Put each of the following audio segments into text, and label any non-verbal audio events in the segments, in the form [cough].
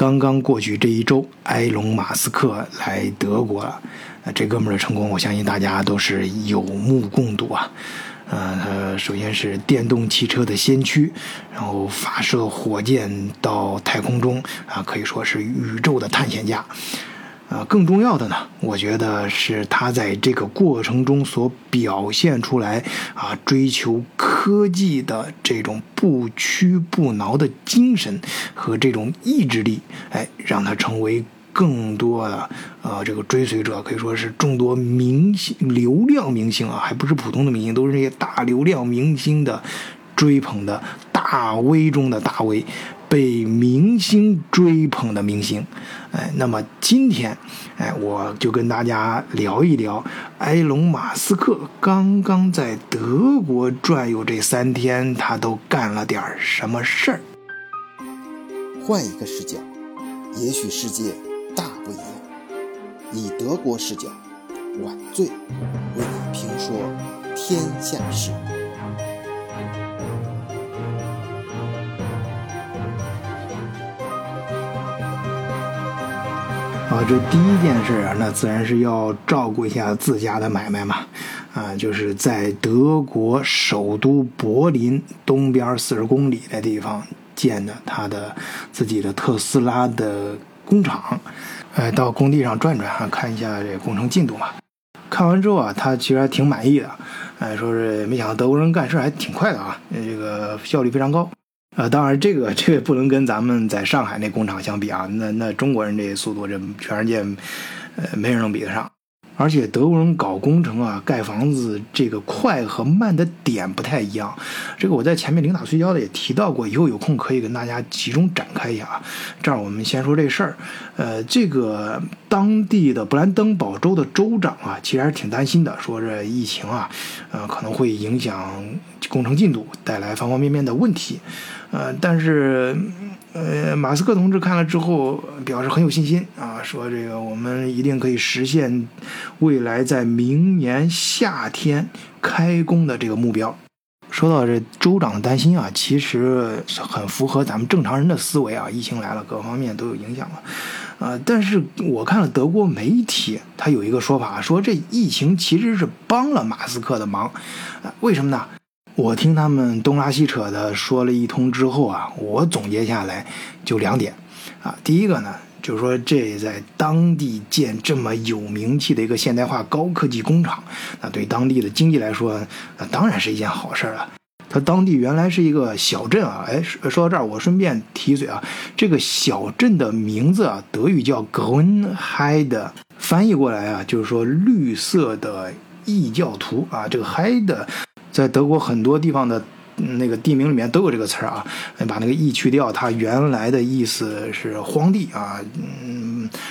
刚刚过去这一周，埃隆·马斯克来德国了。这哥们儿的成功，我相信大家都是有目共睹啊。呃，他首先是电动汽车的先驱，然后发射火箭到太空中啊，可以说是宇宙的探险家。啊，更重要的呢，我觉得是他在这个过程中所表现出来啊，追求科技的这种不屈不挠的精神和这种意志力，哎，让他成为更多的呃这个追随者，可以说是众多明星、流量明星啊，还不是普通的明星，都是那些大流量明星的追捧的大 V 中的大 V。被明星追捧的明星，哎，那么今天，哎，我就跟大家聊一聊埃隆·马斯克刚刚在德国转悠这三天，他都干了点什么事儿。换一个视角，也许世界大不一样。以德国视角，晚醉为你评说天下事。啊，这第一件事啊，那自然是要照顾一下自家的买卖嘛。啊，就是在德国首都柏林东边四十公里的地方建的他的自己的特斯拉的工厂。呃，到工地上转转啊，看一下这工程进度嘛。看完之后啊，他其实还挺满意的。哎，说是没想到德国人干事还挺快的啊，这个效率非常高。呃，当然，这个这个不能跟咱们在上海那工厂相比啊。那那中国人这速度，这全世界，呃，没人能比得上。而且德国人搞工程啊，盖房子这个快和慢的点不太一样。这个我在前面领导睡觉的也提到过，以后有空可以跟大家集中展开一下啊。这儿我们先说这事儿。呃，这个当地的布兰登堡州的州长啊，其实还是挺担心的，说这疫情啊，呃，可能会影响工程进度，带来方方面面的问题。呃，但是。呃，马斯克同志看了之后表示很有信心啊，说这个我们一定可以实现未来在明年夏天开工的这个目标。说到这州长的担心啊，其实很符合咱们正常人的思维啊。疫情来了，各方面都有影响了，呃，但是我看了德国媒体，他有一个说法，说这疫情其实是帮了马斯克的忙，啊，为什么呢？我听他们东拉西扯的说了一通之后啊，我总结下来就两点，啊，第一个呢，就是说这在当地建这么有名气的一个现代化高科技工厂，那对当地的经济来说，那当然是一件好事儿了。它当地原来是一个小镇啊，哎，说到这儿，我顺便提一嘴啊，这个小镇的名字啊，德语叫 Grünheide，翻译过来啊，就是说绿色的异教徒啊，这个 h e i d。在德国很多地方的那个地名里面都有这个词儿啊，把那个“ “e” ”去掉，它原来的意思是荒地啊，嗯，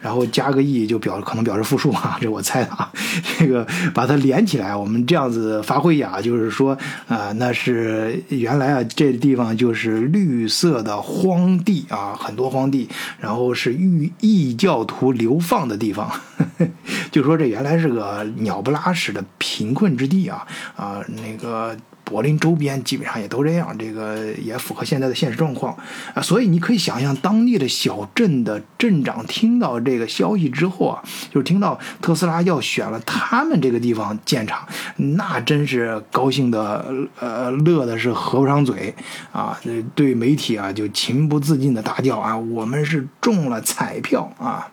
然后加个“义”就表可能表示复数啊，[laughs] 这我猜的啊。[laughs] 这个把它连起来，我们这样子发挥呀，就是说啊，那是原来啊这地方就是绿色的荒地啊，很多荒地，然后是异异教徒流放的地方。[laughs] 就说这原来是个鸟不拉屎的贫困之地啊啊，那个柏林周边基本上也都这样，这个也符合现在的现实状况啊。所以你可以想象，当地的小镇的镇长听到这个消息之后啊，就听到特斯拉要选了他们这个地方建厂，那真是高兴的，呃，乐的是合不上嘴啊。对媒体啊，就情不自禁的大叫啊，我们是中了彩票啊！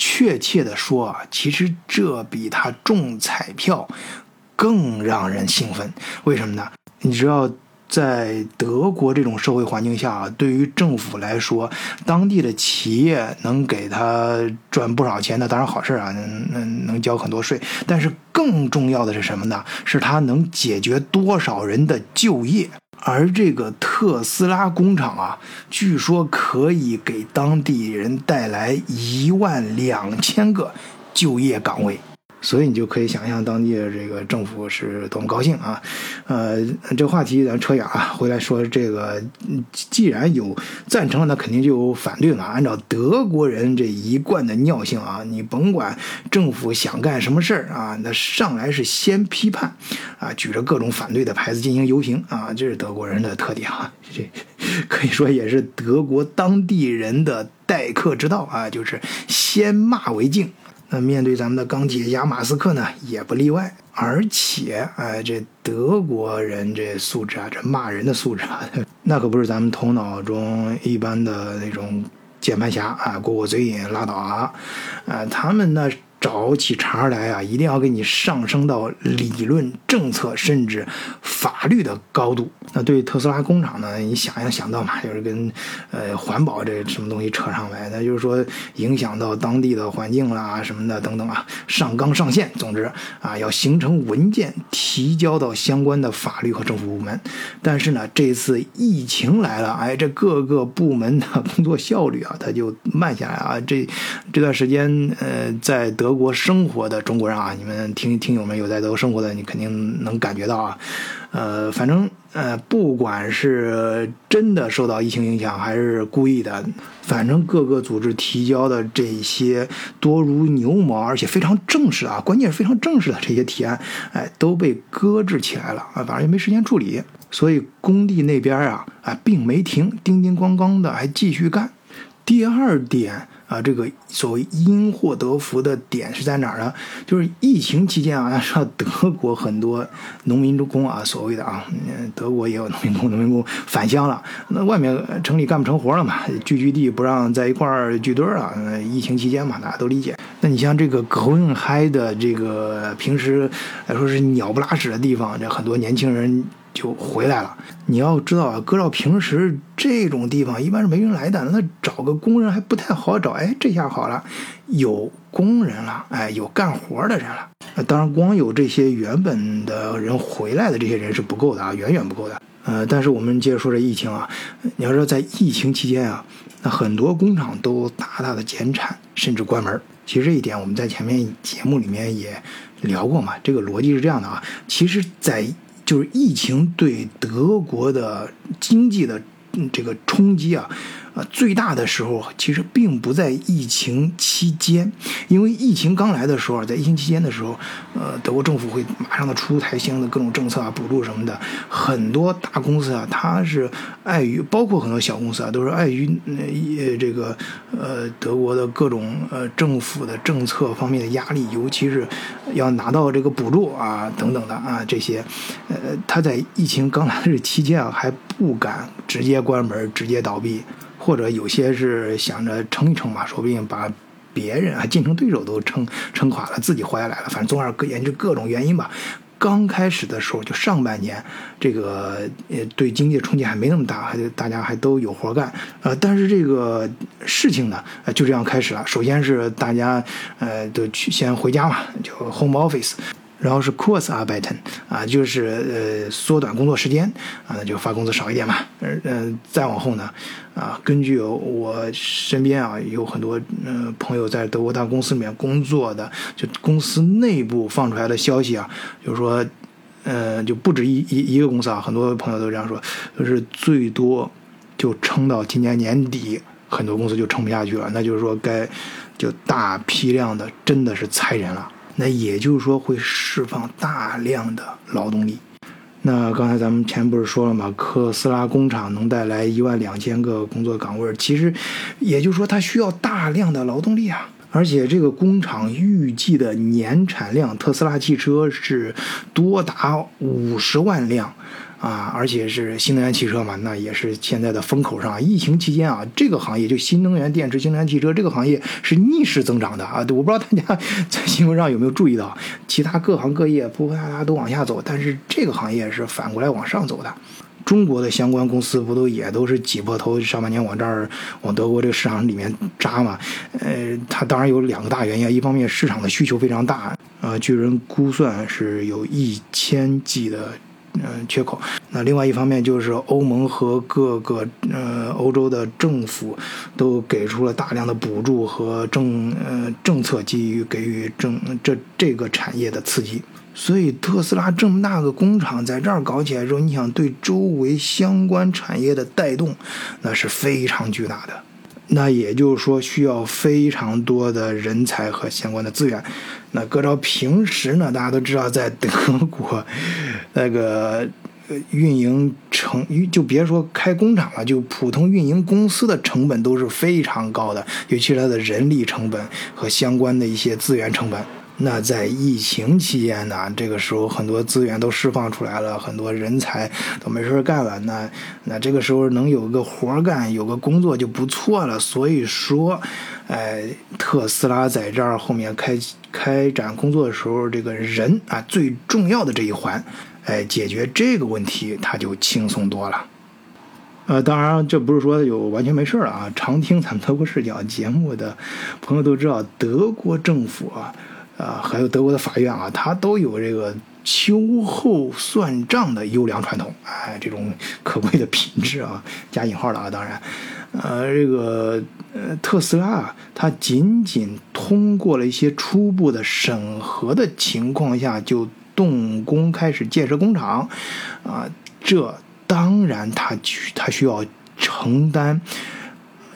确切的说啊，其实这比他中彩票更让人兴奋。为什么呢？你知道，在德国这种社会环境下，对于政府来说，当地的企业能给他赚不少钱，那当然好事啊，能能交很多税。但是更重要的是什么呢？是他能解决多少人的就业。而这个特斯拉工厂啊，据说可以给当地人带来一万两千个就业岗位。所以你就可以想象当地的这个政府是多么高兴啊！呃，这话题咱扯远了，回来说这个，既然有赞成，那肯定就有反对嘛。按照德国人这一贯的尿性啊，你甭管政府想干什么事儿啊，那上来是先批判啊，举着各种反对的牌子进行游行啊，这是德国人的特点啊，这 [laughs] 可以说也是德国当地人的待客之道啊，就是先骂为敬。那面对咱们的钢铁侠马斯克呢，也不例外。而且，哎，这德国人这素质啊，这骂人的素质啊，[laughs] 那可不是咱们头脑中一般的那种键盘侠啊，过过嘴瘾拉倒啊，啊，他们那。找起茬来啊，一定要给你上升到理论、政策甚至法律的高度。那对特斯拉工厂呢，你想要想到嘛，就是跟呃环保这什么东西扯上来，那就是说影响到当地的环境啦什么的等等啊，上纲上线。总之啊，要形成文件提交到相关的法律和政府部门。但是呢，这次疫情来了，哎，这各个部门的工作效率啊，它就慢下来啊。这这段时间呃，在德国。国生活的中国人啊，你们听听友们有在德国生活的，你肯定能感觉到啊，呃，反正呃，不管是真的受到疫情影响，还是故意的，反正各个组织提交的这些多如牛毛，而且非常正式啊，关键是非常正式的这些提案，哎，都被搁置起来了啊，反正也没时间处理，所以工地那边啊，啊，并没停，叮叮咣咣的还继续干。第二点。啊，这个所谓因祸得福的点是在哪儿呢？就是疫情期间啊，说德国很多农民工啊，所谓的啊，德国也有农民工，农民工返乡了，那外面城里干不成活了嘛，聚居地不让在一块儿聚堆儿啊。疫情期间嘛，大家都理解。那你像这个狗很嗨的这个平时来说是鸟不拉屎的地方，这很多年轻人。就回来了。你要知道啊，搁到平时这种地方，一般是没人来的。那找个工人还不太好找。哎，这下好了，有工人了，哎，有干活的人了。当然，光有这些原本的人回来的这些人是不够的啊，远远不够的。呃，但是我们接着说这疫情啊，你要说在疫情期间啊，那很多工厂都大大的减产，甚至关门。其实这一点我们在前面节目里面也聊过嘛。这个逻辑是这样的啊，其实，在就是疫情对德国的经济的这个冲击啊。最大的时候其实并不在疫情期间，因为疫情刚来的时候，在疫情期间的时候，呃，德国政府会马上的出台相应的各种政策啊、补助什么的。很多大公司啊，它是碍于，包括很多小公司啊，都是碍于呃这个呃德国的各种呃政府的政策方面的压力，尤其是要拿到这个补助啊等等的啊这些，呃，他在疫情刚来的这期间啊，还不敢直接关门、直接倒闭。或者有些是想着撑一撑嘛，说不定把别人啊竞争对手都撑撑垮了，自己活下来了。反正总而各言之，各种原因吧。刚开始的时候，就上半年，这个呃对经济的冲击还没那么大，还大家还都有活干。呃，但是这个事情呢，就这样开始了。首先是大家呃都去先回家嘛，就 home office。然后是 Kurzarbeiten 啊，就是呃缩短工作时间啊，那就发工资少一点嘛。嗯嗯，再往后呢，啊，根据我身边啊有很多嗯朋友在德国大公司里面工作的，就公司内部放出来的消息啊，就是说，呃，就不止一一一个公司啊，很多朋友都这样说，就是最多就撑到今年年底，很多公司就撑不下去了，那就是说该就大批量的真的是裁人了。那也就是说会释放大量的劳动力。那刚才咱们前不是说了吗？特斯拉工厂能带来一万两千个工作岗位，其实也就是说它需要大量的劳动力啊。而且这个工厂预计的年产量，特斯拉汽车是多达五十万辆。啊，而且是新能源汽车嘛，那也是现在的风口上。疫情期间啊，这个行业就新能源电池、新能源汽车这个行业是逆势增长的啊。我不知道大家 [laughs] 在新闻上有没有注意到，其他各行各业扑扑嗒嗒都往下走，但是这个行业是反过来往上走的。中国的相关公司不都也都是挤破头上半年往这儿往德国这个市场里面扎嘛？呃，它当然有两个大原因，一方面市场的需求非常大，呃，据人估算是有一千 G 的。嗯缺口。那另外一方面就是欧盟和各个呃欧洲的政府都给出了大量的补助和政呃政策，给予给予政这这个产业的刺激。所以特斯拉这么大个工厂在这儿搞起来之后，你想对周围相关产业的带动，那是非常巨大的。那也就是说，需要非常多的人才和相关的资源。那搁照平时呢，大家都知道，在德国那个运营成就别说开工厂了，就普通运营公司的成本都是非常高的，尤其是它的人力成本和相关的一些资源成本。那在疫情期间呢，这个时候很多资源都释放出来了，很多人才都没事干了。那那这个时候能有个活干，有个工作就不错了。所以说，哎，特斯拉在这儿后面开开展工作的时候，这个人啊最重要的这一环，哎，解决这个问题他就轻松多了。呃，当然这不是说有完全没事啊。常听咱们德国视角节目的朋友都知道，德国政府啊。啊，还有德国的法院啊，它都有这个秋后算账的优良传统，哎，这种可贵的品质啊，加引号的啊，当然，呃，这个呃特斯拉啊，它仅仅通过了一些初步的审核的情况下就动工开始建设工厂，啊，这当然它它需要承担，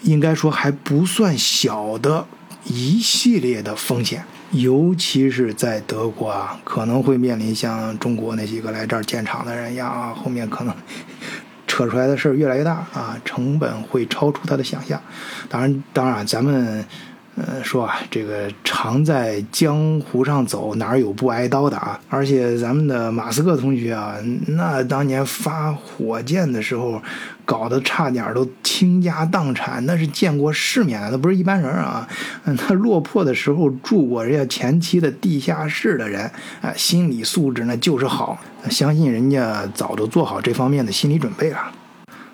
应该说还不算小的一系列的风险。尤其是在德国啊，可能会面临像中国那几个来这儿建厂的人一样啊，后面可能 [laughs] 扯出来的事儿越来越大啊，成本会超出他的想象。当然，当然，咱们。呃，说啊，这个常在江湖上走，哪有不挨刀的啊？而且咱们的马斯克同学啊，那当年发火箭的时候，搞得差点都倾家荡产，那是见过世面的，那不是一般人啊。[laughs] 他落魄的时候住过人家前妻的地下室的人，啊，心理素质那就是好，相信人家早都做好这方面的心理准备了。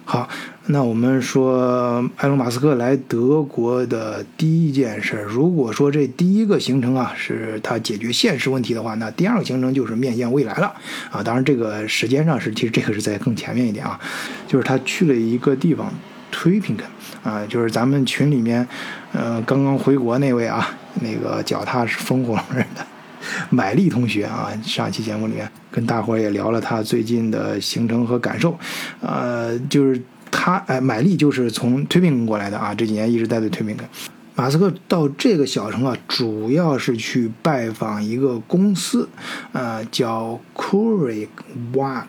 好，那我们说埃隆·马斯克来德国的第一件事，如果说这第一个行程啊是他解决现实问题的话，那第二个行程就是面向未来了啊。当然，这个时间上是其实这个是在更前面一点啊，就是他去了一个地方 t r i p p i n g 啊，就是咱们群里面呃刚刚回国那位啊，那个脚踏是风火轮的。[laughs] 买力同学啊，上期节目里面跟大伙儿也聊了他最近的行程和感受，呃，就是他哎，买力就是从推平过来的啊，这几年一直待在推平。马斯克到这个小城啊，主要是去拜访一个公司，呃，叫 c u r i c Walk，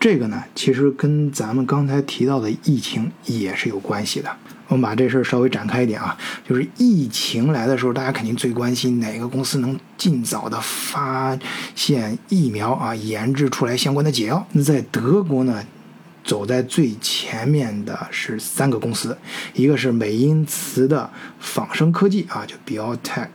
这个呢，其实跟咱们刚才提到的疫情也是有关系的。我们把这事儿稍微展开一点啊，就是疫情来的时候，大家肯定最关心哪个公司能尽早的发现疫苗啊，研制出来相关的解药。那在德国呢，走在最前面的是三个公司，一个是美因茨的仿生科技啊，就 BioTech，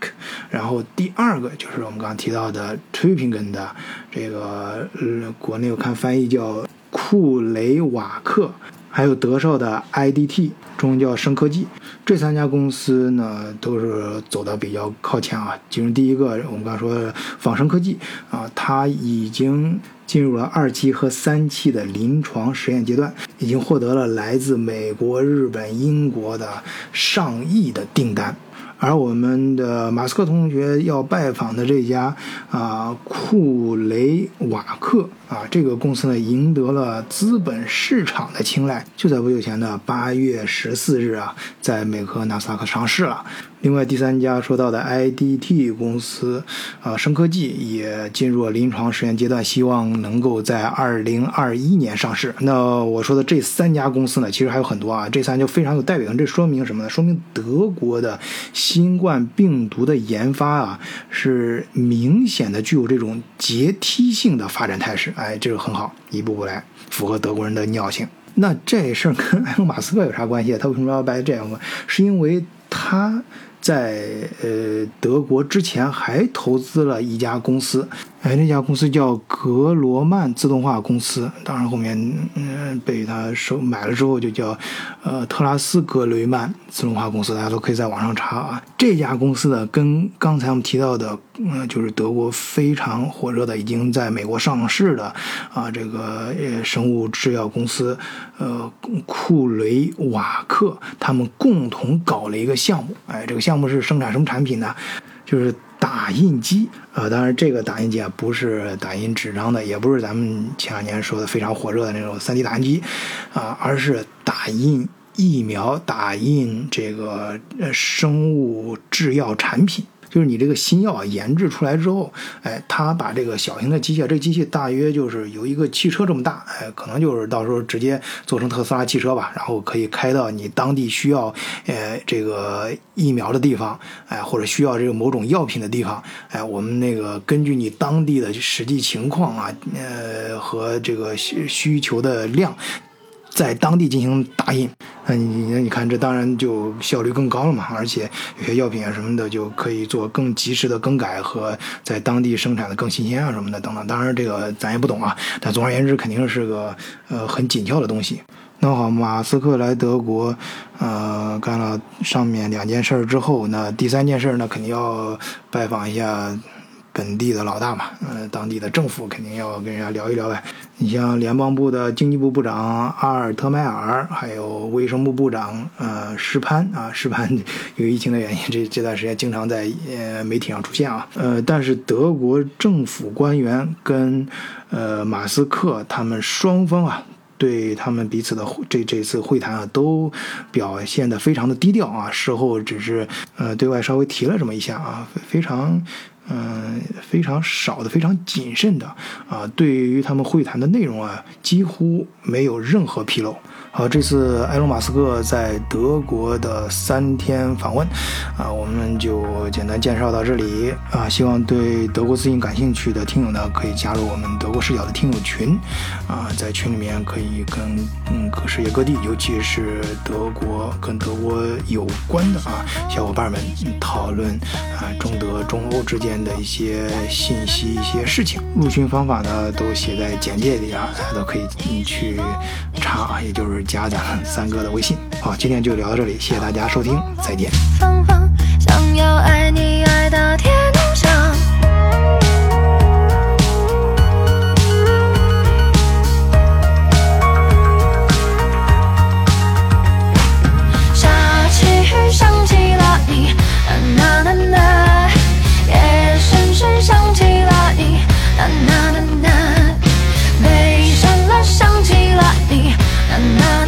然后第二个就是我们刚刚提到的 Trippingen 的这个，呃，国内我看翻译叫库雷瓦克。还有德绍的 IDT，中文叫生科技，这三家公司呢都是走的比较靠前啊。其中第一个，我们刚说仿生科技啊，它已经进入了二期和三期的临床实验阶段，已经获得了来自美国、日本、英国的上亿的订单。而我们的马斯克同学要拜访的这家啊库雷瓦克啊这个公司呢，赢得了资本市场的青睐，就在不久前的八月十四日啊，在美国纳斯达克上市了。另外，第三家说到的 IDT 公司，啊，生科技也进入了临床实验阶段，希望能够在二零二一年上市。那我说的这三家公司呢，其实还有很多啊，这三就非常有代表性。这说明什么呢？说明德国的新冠病毒的研发啊，是明显的具有这种阶梯性的发展态势。哎，这个很好，一步步来，符合德国人的尿性。那这事儿跟 [laughs] 埃隆·马斯克有啥关系？他为什么要掰这样？是因为他。在呃德国之前还投资了一家公司，哎，那家公司叫格罗曼自动化公司，当然后面嗯被他收买了之后就叫呃特拉斯格雷曼自动化公司，大家都可以在网上查啊。这家公司呢，跟刚才我们提到的，嗯，就是德国非常火热的，已经在美国上市的啊这个呃生物制药公司呃库雷瓦克，他们共同搞了一个项目。哎，这个项项目是生产什么产品呢？就是打印机啊，当然这个打印机啊不是打印纸张的，也不是咱们前两年说的非常火热的那种 3D 打印机啊，而是打印疫苗、打印这个生物制药产品。就是你这个新药研制出来之后，哎，它把这个小型的机械，这个机器大约就是有一个汽车这么大，哎，可能就是到时候直接做成特斯拉汽车吧，然后可以开到你当地需要，呃，这个疫苗的地方，哎，或者需要这个某种药品的地方，哎，我们那个根据你当地的实际情况啊，呃，和这个需需求的量。在当地进行打印，那你那你看，这当然就效率更高了嘛，而且有些药品啊什么的就可以做更及时的更改和在当地生产的更新鲜啊什么的等等。当然这个咱也不懂啊，但总而言之肯定是个呃很紧俏的东西。那好，马斯克来德国，呃，干了上面两件事儿之后，那第三件事儿呢，肯定要拜访一下。本地的老大嘛，呃，当地的政府肯定要跟人家聊一聊呗。你像联邦部的经济部部长阿尔特迈尔，还有卫生部部长呃施潘啊，施潘由于疫情的原因，这这段时间经常在呃媒体上出现啊。呃，但是德国政府官员跟呃马斯克他们双方啊，对他们彼此的这这次会谈啊，都表现的非常的低调啊。事后只是呃对外稍微提了这么一下啊，非常。嗯，非常少的，非常谨慎的啊，对于他们会谈的内容啊，几乎没有任何纰漏。好，这次埃隆·马斯克在德国的三天访问，啊，我们就简单介绍到这里啊。希望对德国资讯感兴趣的听友呢，可以加入我们德国视角的听友群，啊，在群里面可以跟嗯世界各地，尤其是德国跟德国有关的啊小伙伴们讨论啊中德、中欧之间的一些信息、一些事情。入群方法呢，都写在简介里啊，大家都可以你去查，也就是。加咱们三哥的微信。好，今天就聊到这里，谢谢大家收听，再见。想要爱你 another